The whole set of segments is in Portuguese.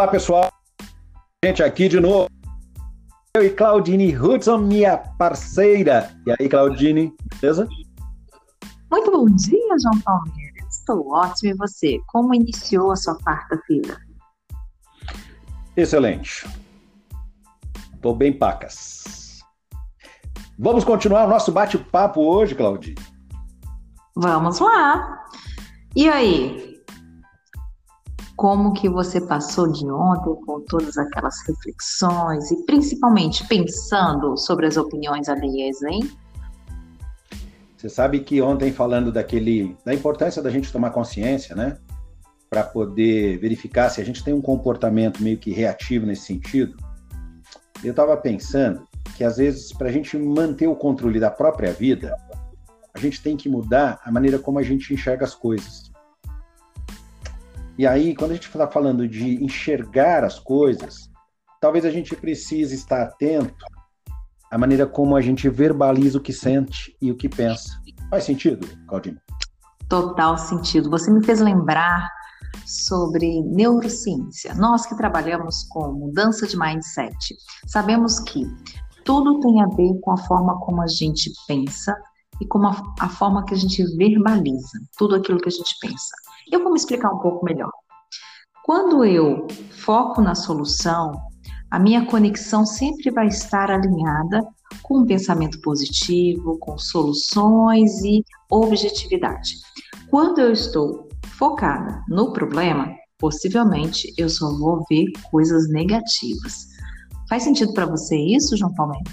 Olá, pessoal. Gente, aqui de novo. Eu e Claudine Hudson, minha parceira. E aí, Claudine, beleza? Muito bom dia, João Palmeira. Estou ótimo. E você? Como iniciou a sua quarta-feira? Excelente. Estou bem pacas. Vamos continuar o nosso bate-papo hoje, Claudine? Vamos lá. E aí, como que você passou de ontem com todas aquelas reflexões e principalmente pensando sobre as opiniões alheias, hein? Você sabe que ontem falando daquele da importância da gente tomar consciência, né? Para poder verificar se a gente tem um comportamento meio que reativo nesse sentido. Eu estava pensando que às vezes para a gente manter o controle da própria vida, a gente tem que mudar a maneira como a gente enxerga as coisas. E aí, quando a gente está falando de enxergar as coisas, talvez a gente precise estar atento à maneira como a gente verbaliza o que sente e o que pensa. Faz sentido, Claudine? Total sentido. Você me fez lembrar sobre neurociência. Nós que trabalhamos com mudança de mindset, sabemos que tudo tem a ver com a forma como a gente pensa e com a, a forma que a gente verbaliza tudo aquilo que a gente pensa. Eu vou me explicar um pouco melhor. Quando eu foco na solução, a minha conexão sempre vai estar alinhada com um pensamento positivo, com soluções e objetividade. Quando eu estou focada no problema, possivelmente eu só vou ver coisas negativas. Faz sentido para você isso, João Palmeira?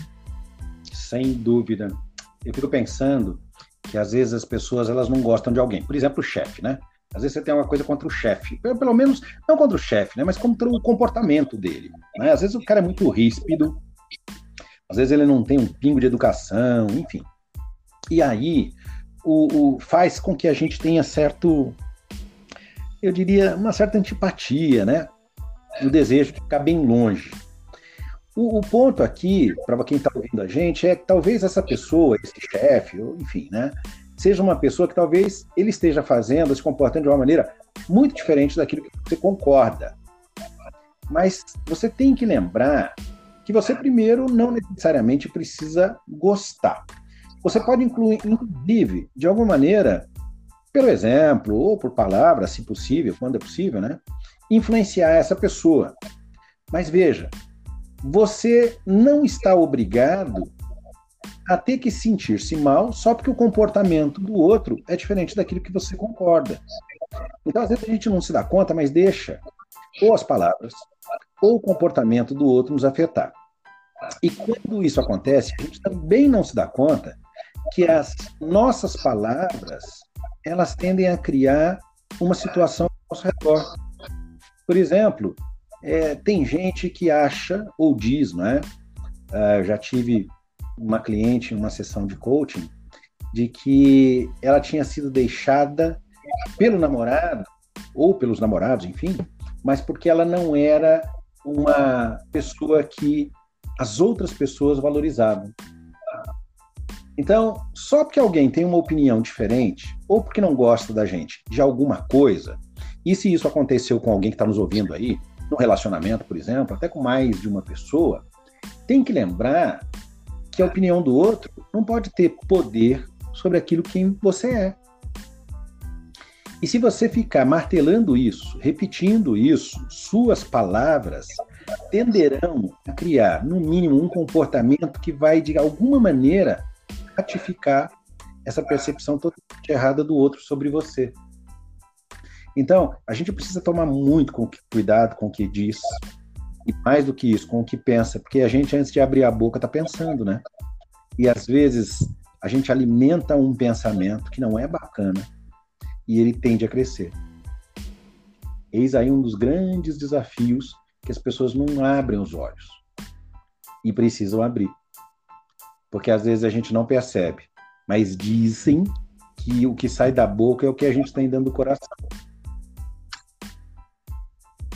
Sem dúvida. Eu fico pensando que às vezes as pessoas elas não gostam de alguém. Por exemplo, o chefe, né? Às vezes você tem uma coisa contra o chefe, pelo, menos não contra o chefe, né, mas contra o comportamento dele. Né? Às vezes o cara é muito ríspido, às vezes ele não tem um pingo de educação, enfim. E aí o, o faz com que a gente tenha certo, eu diria, uma certa antipatia, né? O desejo de ficar bem longe. O, o ponto aqui, para quem está ouvindo a gente, é que talvez essa pessoa, esse chefe, enfim, né? Seja uma pessoa que talvez ele esteja fazendo, se comportando de uma maneira muito diferente daquilo que você concorda. Mas você tem que lembrar que você primeiro não necessariamente precisa gostar. Você pode incluir, inclusive, de alguma maneira, pelo exemplo ou por palavras, se possível, quando é possível, né, influenciar essa pessoa. Mas veja, você não está obrigado a ter que sentir-se mal só porque o comportamento do outro é diferente daquilo que você concorda. Então, às vezes a gente não se dá conta, mas deixa ou as palavras ou o comportamento do outro nos afetar. E quando isso acontece, a gente também não se dá conta que as nossas palavras elas tendem a criar uma situação ao nosso redor. Por exemplo, é, tem gente que acha ou diz, não é? Uh, já tive uma cliente em uma sessão de coaching de que ela tinha sido deixada pelo namorado ou pelos namorados, enfim, mas porque ela não era uma pessoa que as outras pessoas valorizavam. Então, só porque alguém tem uma opinião diferente, ou porque não gosta da gente de alguma coisa, e se isso aconteceu com alguém que está nos ouvindo aí, no relacionamento, por exemplo, até com mais de uma pessoa, tem que lembrar que a opinião do outro não pode ter poder sobre aquilo que você é. E se você ficar martelando isso, repetindo isso, suas palavras tenderão a criar, no mínimo, um comportamento que vai, de alguma maneira, ratificar essa percepção totalmente errada do outro sobre você. Então, a gente precisa tomar muito cuidado com o que diz, e mais do que isso, com o que pensa, porque a gente, antes de abrir a boca, está pensando, né? E às vezes a gente alimenta um pensamento que não é bacana e ele tende a crescer. Eis aí um dos grandes desafios que as pessoas não abrem os olhos e precisam abrir. Porque às vezes a gente não percebe, mas dizem que o que sai da boca é o que a gente tem dentro do coração.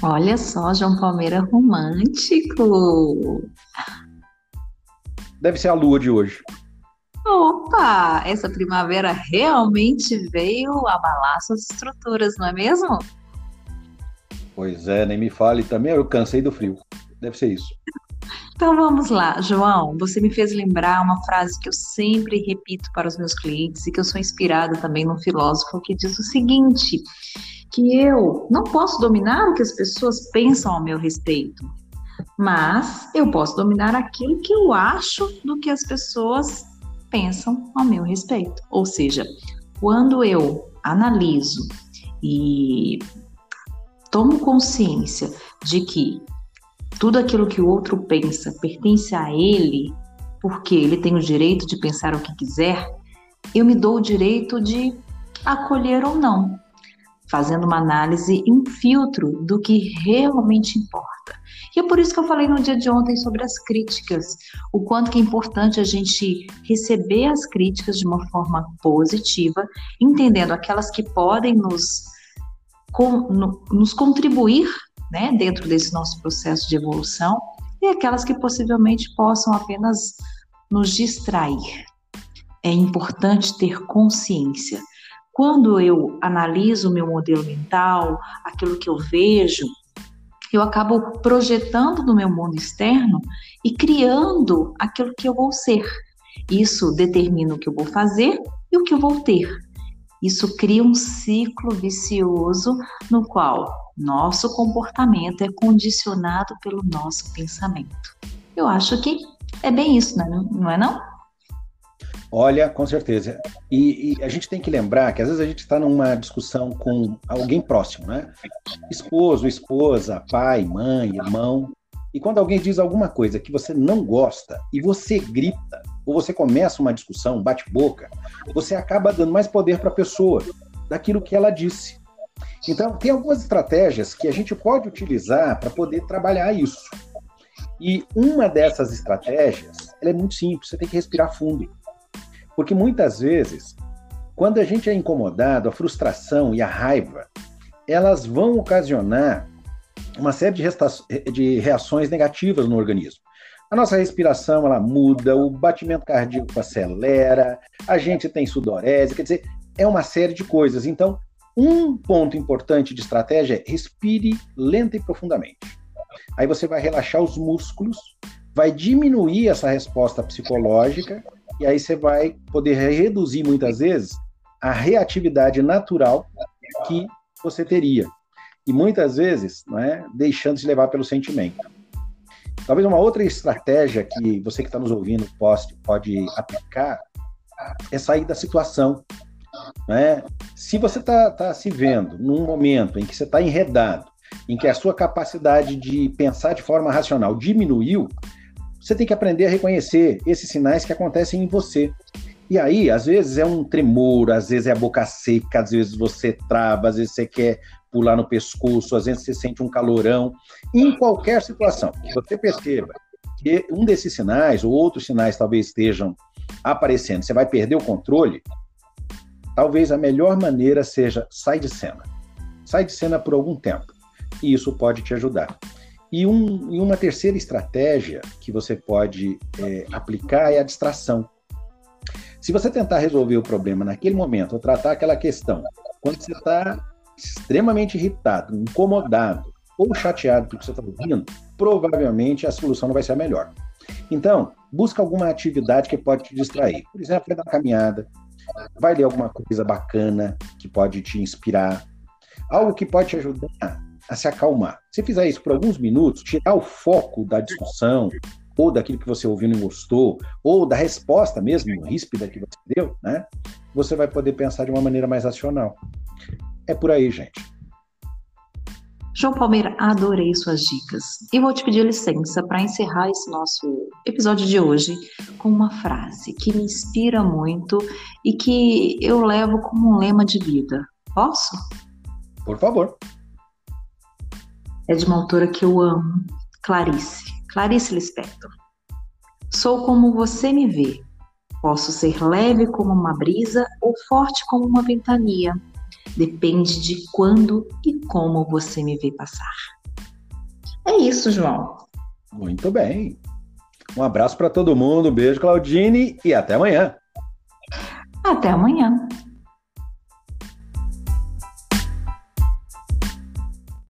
Olha só, João Palmeira romântico. Deve ser a lua de hoje. Opa, essa primavera realmente veio abalar suas estruturas, não é mesmo? Pois é, nem me fale também, eu cansei do frio. Deve ser isso. Então vamos lá, João. Você me fez lembrar uma frase que eu sempre repito para os meus clientes e que eu sou inspirada também num filósofo que diz o seguinte: que eu não posso dominar o que as pessoas pensam ao meu respeito, mas eu posso dominar aquilo que eu acho do que as pessoas pensam ao meu respeito. Ou seja, quando eu analiso e tomo consciência de que tudo aquilo que o outro pensa pertence a ele, porque ele tem o direito de pensar o que quiser, eu me dou o direito de acolher ou não, fazendo uma análise e um filtro do que realmente importa. E é por isso que eu falei no dia de ontem sobre as críticas, o quanto que é importante a gente receber as críticas de uma forma positiva, entendendo aquelas que podem nos, com, no, nos contribuir né, dentro desse nosso processo de evolução e aquelas que possivelmente possam apenas nos distrair. É importante ter consciência. Quando eu analiso o meu modelo mental, aquilo que eu vejo, eu acabo projetando no meu mundo externo e criando aquilo que eu vou ser. Isso determina o que eu vou fazer e o que eu vou ter. Isso cria um ciclo vicioso no qual nosso comportamento é condicionado pelo nosso pensamento. Eu acho que é bem isso, não é não? Olha, com certeza. E, e, a gente tem que lembrar que às vezes a gente está numa discussão com alguém próximo, né? Esposo, esposa, pai, mãe, irmão. E quando alguém diz alguma coisa que você não gosta e você grita, ou você começa uma discussão, bate-boca, você acaba dando mais poder para a pessoa daquilo que ela disse. Então, tem algumas estratégias que a gente pode utilizar para poder trabalhar isso. E uma dessas estratégias, ela é muito simples, você tem que respirar fundo. Porque muitas vezes, quando a gente é incomodado, a frustração e a raiva, elas vão ocasionar uma série de, de reações negativas no organismo. A nossa respiração ela muda, o batimento cardíaco acelera, a gente tem sudorese, quer dizer, é uma série de coisas. Então, um ponto importante de estratégia é respire lenta e profundamente. Aí você vai relaxar os músculos, vai diminuir essa resposta psicológica e aí você vai poder reduzir muitas vezes a reatividade natural que você teria. E muitas vezes, não é, deixando se levar pelo sentimento. Talvez uma outra estratégia que você que está nos ouvindo pode, pode aplicar é sair da situação. Né? Se você está tá se vendo num momento em que você está enredado, em que a sua capacidade de pensar de forma racional diminuiu, você tem que aprender a reconhecer esses sinais que acontecem em você. E aí, às vezes é um tremor, às vezes é a boca seca, às vezes você trava, às vezes você quer pular no pescoço, às vezes você sente um calorão. Em qualquer situação você perceba que um desses sinais ou outros sinais talvez estejam aparecendo, você vai perder o controle, talvez a melhor maneira seja sai de cena. Sai de cena por algum tempo. E isso pode te ajudar. E, um, e uma terceira estratégia que você pode é, aplicar é a distração. Se você tentar resolver o problema naquele momento, ou tratar aquela questão, quando você está extremamente irritado, incomodado ou chateado pelo que você está ouvindo, provavelmente a solução não vai ser a melhor. Então, busca alguma atividade que pode te distrair. Por exemplo, vai dar uma caminhada, vai ler alguma coisa bacana que pode te inspirar, algo que pode te ajudar a se acalmar. Se fizer isso por alguns minutos, tirar o foco da discussão, ou daquilo que você ouviu e não gostou, ou da resposta mesmo ríspida que você deu, né? Você vai poder pensar de uma maneira mais racional. É por aí, gente. João Palmeira, adorei suas dicas. E vou te pedir licença para encerrar esse nosso episódio de hoje com uma frase que me inspira muito e que eu levo como um lema de vida. Posso? Por favor. É de uma autora que eu amo, Clarice, Clarice Lispector. Sou como você me vê. Posso ser leve como uma brisa ou forte como uma ventania Depende de quando e como você me vê passar. É isso, João. Muito bem. Um abraço para todo mundo, um beijo, Claudine, e até amanhã. Até amanhã.